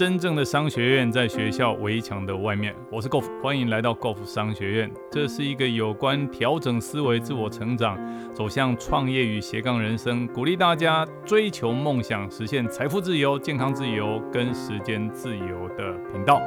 真正的商学院在学校围墙的外面。我是 Golf，欢迎来到 Golf 商学院。这是一个有关调整思维、自我成长、走向创业与斜杠人生，鼓励大家追求梦想、实现财富自由、健康自由跟时间自由的频道。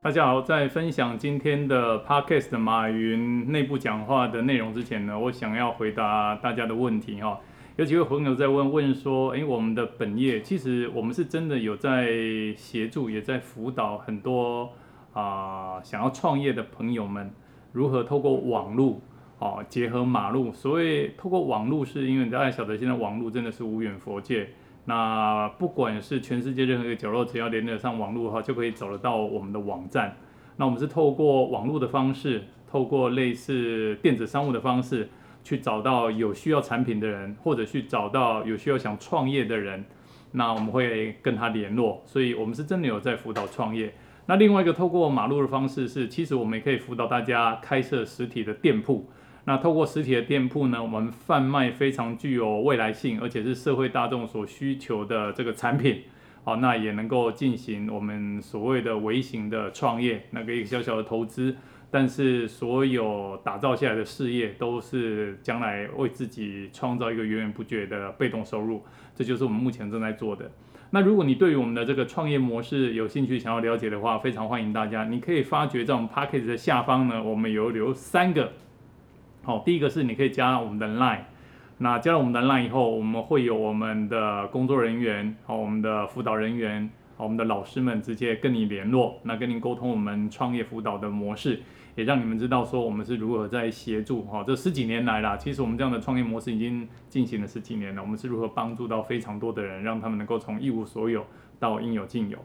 大家好，在分享今天的 Podcast 马云内部讲话的内容之前呢，我想要回答大家的问题哈。有几位朋友在问问说，诶，我们的本业其实我们是真的有在协助，也在辅导很多啊想要创业的朋友们，如何透过网络哦结合马路。所谓透过网络，是因为大家晓得现在网络真的是无远佛界。那不管是全世界任何一个角落，只要连得上网络的话，就可以走得到我们的网站。那我们是透过网络的方式，透过类似电子商务的方式。去找到有需要产品的人，或者去找到有需要想创业的人，那我们会跟他联络。所以，我们是真的有在辅导创业。那另外一个透过马路的方式是，其实我们也可以辅导大家开设实体的店铺。那透过实体的店铺呢，我们贩卖非常具有未来性，而且是社会大众所需求的这个产品。好，那也能够进行我们所谓的微型的创业，那个一个小小的投资。但是所有打造下来的事业都是将来为自己创造一个源源不绝的被动收入，这就是我们目前正在做的。那如果你对于我们的这个创业模式有兴趣，想要了解的话，非常欢迎大家。你可以发觉在我们 p a c k a g e 的下方呢，我们有留三个。好，第一个是你可以加我们的 Line，那加了我们的 Line 以后，我们会有我们的工作人员，好，我们的辅导人员，好，我们的老师们直接跟你联络，那跟您沟通我们创业辅导的模式。也让你们知道说我们是如何在协助哈，这十几年来啦，其实我们这样的创业模式已经进行了十几年了。我们是如何帮助到非常多的人，让他们能够从一无所有到应有尽有。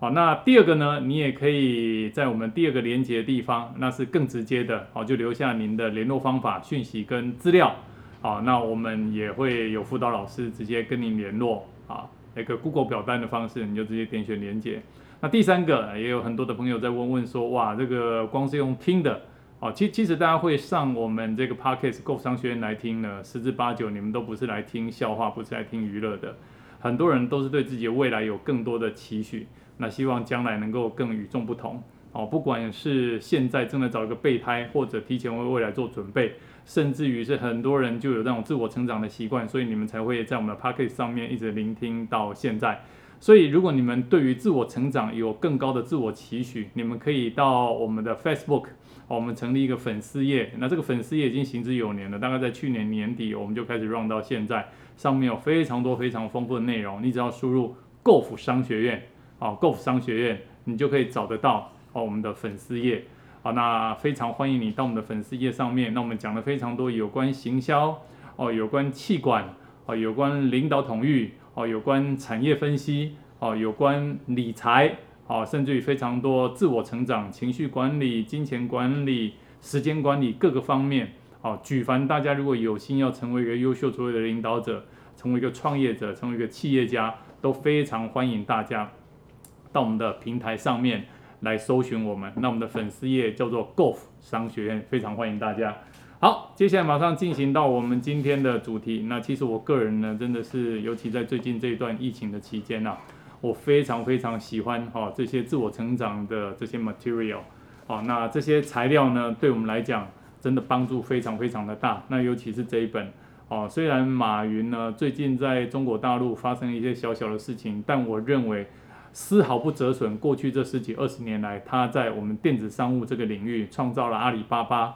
好，那第二个呢，你也可以在我们第二个连接的地方，那是更直接的，好，就留下您的联络方法、讯息跟资料。好，那我们也会有辅导老师直接跟您联络啊，那个 Google 表单的方式，你就直接点选连接。那第三个也有很多的朋友在问问说，哇，这个光是用听的，哦，其其实大家会上我们这个 Podcast Go 商学院来听呢，十之八九你们都不是来听笑话，不是来听娱乐的，很多人都是对自己的未来有更多的期许，那希望将来能够更与众不同，哦，不管是现在正在找一个备胎，或者提前为未来做准备，甚至于是很多人就有那种自我成长的习惯，所以你们才会在我们的 Podcast 上面一直聆听到现在。所以，如果你们对于自我成长有更高的自我期许，你们可以到我们的 Facebook，我们成立一个粉丝页。那这个粉丝页已经行之有年了，大概在去年年底我们就开始 run 到现在，上面有非常多非常丰富的内容。你只要输入 “Golf 商学院”啊，“Golf 商学院”，你就可以找得到哦我们的粉丝页。好，那非常欢迎你到我们的粉丝页上面。那我们讲了非常多有关行销哦，有关气管哦，有关领导统御。哦，有关产业分析，哦，有关理财，哦，甚至于非常多自我成长、情绪管理、金钱管理、时间管理各个方面，哦，举凡大家如果有心要成为一个优秀卓越的领导者，成为一个创业者，成为一个企业家，都非常欢迎大家到我们的平台上面来搜寻我们。那我们的粉丝页叫做 Golf 商学院，非常欢迎大家。好，接下来马上进行到我们今天的主题。那其实我个人呢，真的是尤其在最近这一段疫情的期间呐，我非常非常喜欢哈这些自我成长的这些 material。好，那这些材料呢，对我们来讲真的帮助非常非常的大。那尤其是这一本哦，虽然马云呢最近在中国大陆发生一些小小的事情，但我认为丝毫不折损过去这十几二十年来他在我们电子商务这个领域创造了阿里巴巴。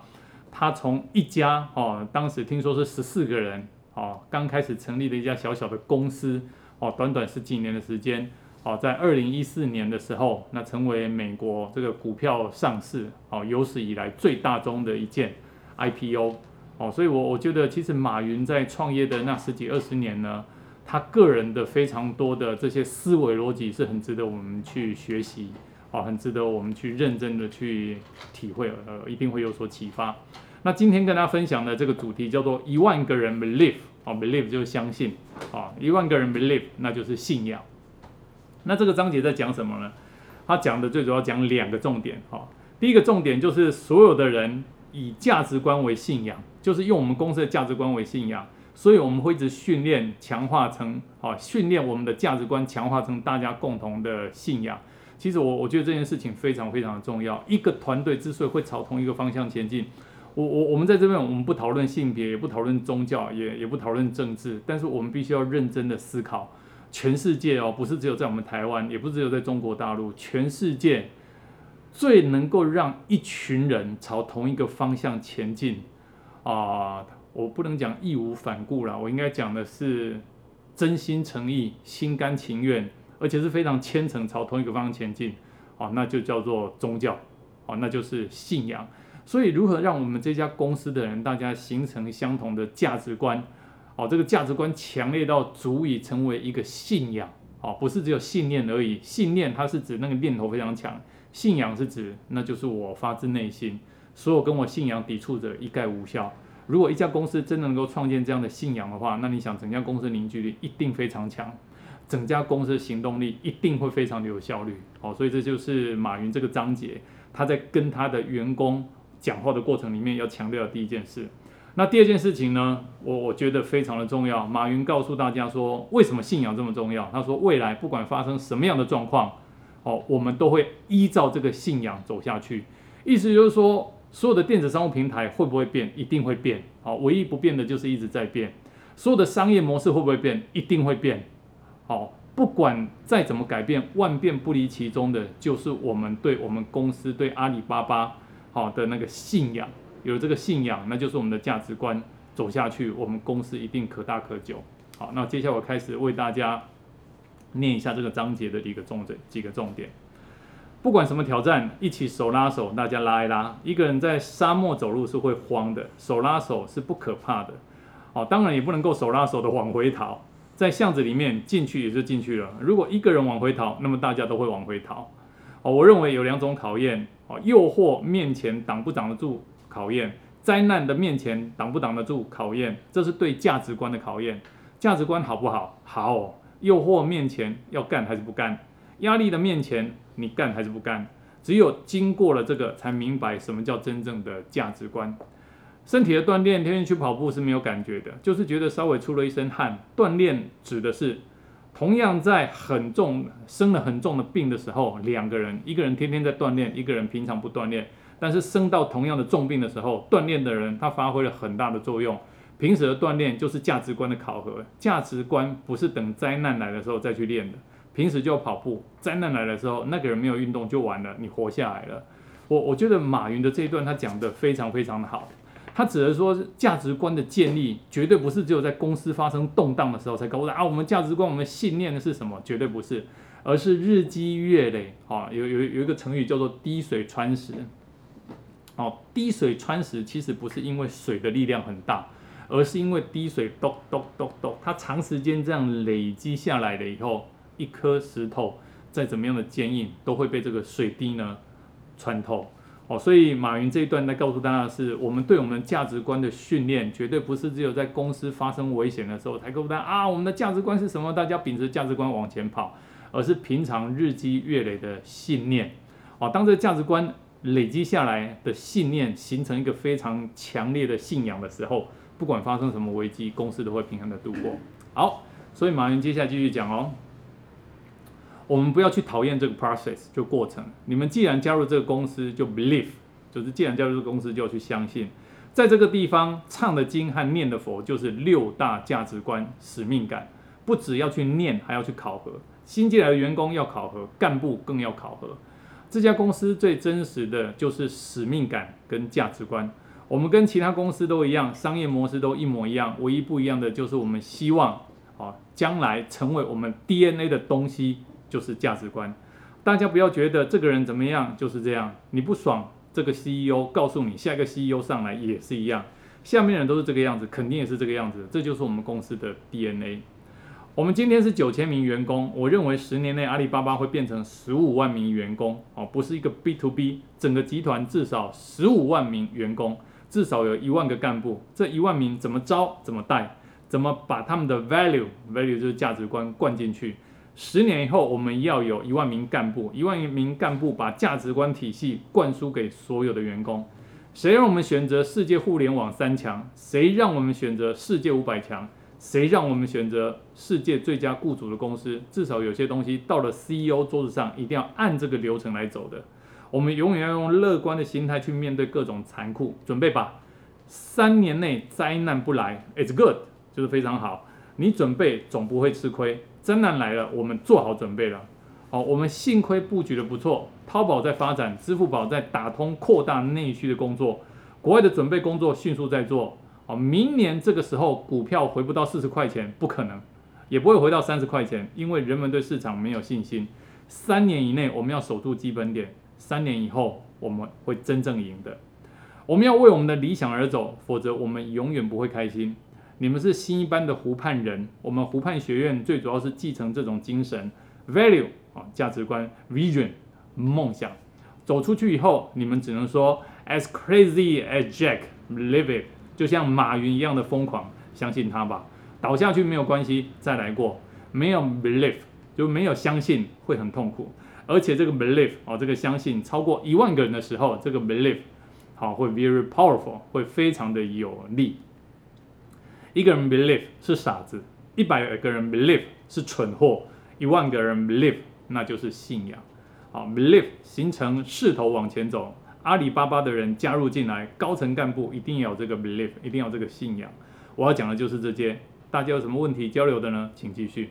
他从一家哦，当时听说是十四个人哦，刚开始成立的一家小小的公司哦，短短十几年的时间哦，在二零一四年的时候，那成为美国这个股票上市哦有史以来最大宗的一件 IPO 哦，所以我我觉得其实马云在创业的那十几二十年呢，他个人的非常多的这些思维逻辑是很值得我们去学习。好，很值得我们去认真的去体会，呃，一定会有所启发。那今天跟大家分享的这个主题叫做一万个人 believe，哦，believe 就是相信，啊，一万个人 believe 那就是信仰。那这个章节在讲什么呢？他讲的最主要讲两个重点，哈，第一个重点就是所有的人以价值观为信仰，就是用我们公司的价值观为信仰，所以我们会一直训练、强化成，啊，训练我们的价值观，强化成大家共同的信仰。其实我我觉得这件事情非常非常的重要。一个团队之所以会朝同一个方向前进，我我我们在这边我们不讨论性别，也不讨论宗教，也也不讨论政治，但是我们必须要认真的思考，全世界哦，不是只有在我们台湾，也不是只有在中国大陆，全世界最能够让一群人朝同一个方向前进啊。我不能讲义无反顾了，我应该讲的是真心诚意、心甘情愿，而且是非常虔诚，朝同一个方向前进。哦，那就叫做宗教，哦，那就是信仰。所以，如何让我们这家公司的人大家形成相同的价值观？哦，这个价值观强烈到足以成为一个信仰。哦，不是只有信念而已，信念它是指那个念头非常强，信仰是指那就是我发自内心，所有跟我信仰抵触者一概无效。如果一家公司真的能够创建这样的信仰的话，那你想整家公司凝聚力一定非常强，整家公司的行动力一定会非常的有效率。哦，所以这就是马云这个章节他在跟他的员工讲话的过程里面要强调的第一件事。那第二件事情呢，我我觉得非常的重要。马云告诉大家说，为什么信仰这么重要？他说，未来不管发生什么样的状况，哦，我们都会依照这个信仰走下去。意思就是说。所有的电子商务平台会不会变？一定会变。好，唯一不变的就是一直在变。所有的商业模式会不会变？一定会变。好，不管再怎么改变，万变不离其中的，就是我们对我们公司、对阿里巴巴好的那个信仰。有这个信仰，那就是我们的价值观走下去，我们公司一定可大可久。好，那接下来我开始为大家念一下这个章节的一个重点，几个重点。不管什么挑战，一起手拉手，大家拉一拉。一个人在沙漠走路是会慌的，手拉手是不可怕的。哦，当然也不能够手拉手的往回逃，在巷子里面进去也就进去了。如果一个人往回逃，那么大家都会往回逃。哦，我认为有两种考验。哦，诱惑面前挡不挡得住考验，灾难的面前挡不挡得住考验，这是对价值观的考验。价值观好不好？好。诱惑面前要干还是不干？压力的面前。你干还是不干？只有经过了这个，才明白什么叫真正的价值观。身体的锻炼，天天去跑步是没有感觉的，就是觉得稍微出了一身汗。锻炼指的是，同样在很重、生了很重的病的时候，两个人，一个人天天在锻炼，一个人平常不锻炼。但是生到同样的重病的时候，锻炼的人他发挥了很大的作用。平时的锻炼就是价值观的考核，价值观不是等灾难来的时候再去练的。平时就要跑步，灾难来的时候，那个人没有运动就完了，你活下来了。我我觉得马云的这一段他讲的非常非常的好，他指的说价值观的建立绝对不是只有在公司发生动荡的时候才告诉啊，我们价值观、我们信念的是什么？绝对不是，而是日积月累。啊，有有有一个成语叫做滴水穿石。哦，滴水穿石其实不是因为水的力量很大，而是因为滴水咚咚咚咚，它长时间这样累积下来了以后。一颗石头再怎么样的坚硬，都会被这个水滴呢穿透哦。所以马云这一段在告诉大家的是，我们对我们价值观的训练，绝对不是只有在公司发生危险的时候才告诉大家啊，我们的价值观是什么？大家秉持价值观往前跑，而是平常日积月累的信念哦。当这个价值观累积下来的信念形成一个非常强烈的信仰的时候，不管发生什么危机，公司都会平安的度过。好，所以马云接下来继续讲哦。我们不要去讨厌这个 process 就过程。你们既然加入这个公司，就 believe，就是既然加入这个公司，就要去相信。在这个地方唱的经和念的佛，就是六大价值观、使命感。不只要去念，还要去考核。新进来的员工要考核，干部更要考核。这家公司最真实的就是使命感跟价值观。我们跟其他公司都一样，商业模式都一模一样，唯一不一样的就是我们希望，啊，将来成为我们 DNA 的东西。就是价值观，大家不要觉得这个人怎么样就是这样，你不爽，这个 CEO 告诉你，下一个 CEO 上来也是一样，下面人都是这个样子，肯定也是这个样子，这就是我们公司的 DNA。我们今天是九千名员工，我认为十年内阿里巴巴会变成十五万名员工，哦，不是一个 B to B，整个集团至少十五万名员工，至少有一万个干部，这一万名怎么招，怎么带，怎么把他们的 value，value 就是价值观灌进去。十年以后，我们要有一万名干部，一万名干部把价值观体系灌输给所有的员工。谁让我们选择世界互联网三强？谁让我们选择世界五百强？谁让我们选择世界最佳雇主的公司？至少有些东西到了 CEO 桌子上，一定要按这个流程来走的。我们永远要用乐观的心态去面对各种残酷，准备吧。三年内灾难不来，It's good，就是非常好。你准备总不会吃亏。真难来了，我们做好准备了。哦，我们幸亏布局的不错，淘宝在发展，支付宝在打通扩大内需的工作，国外的准备工作迅速在做。哦，明年这个时候股票回不到四十块钱，不可能，也不会回到三十块钱，因为人们对市场没有信心。三年以内我们要守住基本点，三年以后我们会真正赢的。我们要为我们的理想而走，否则我们永远不会开心。你们是新一班的湖畔人，我们湖畔学院最主要是继承这种精神，value 啊价值观，vision 梦想。走出去以后，你们只能说 as crazy as Jack live it，就像马云一样的疯狂，相信他吧。倒下去没有关系，再来过。没有 believe 就没有相信，会很痛苦。而且这个 believe 哦，这个相信超过一万个人的时候，这个 believe 好会 very powerful，会非常的有力。一个人 believe 是傻子，一百个人 believe 是蠢货，一万个人 believe 那就是信仰。好，believe 形成势头往前走。阿里巴巴的人加入进来，高层干部一定要有这个 believe，一定要这个信仰。我要讲的就是这些。大家有什么问题交流的呢？请继续。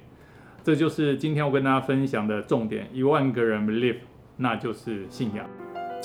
这就是今天我跟大家分享的重点。一万个人 believe，那就是信仰。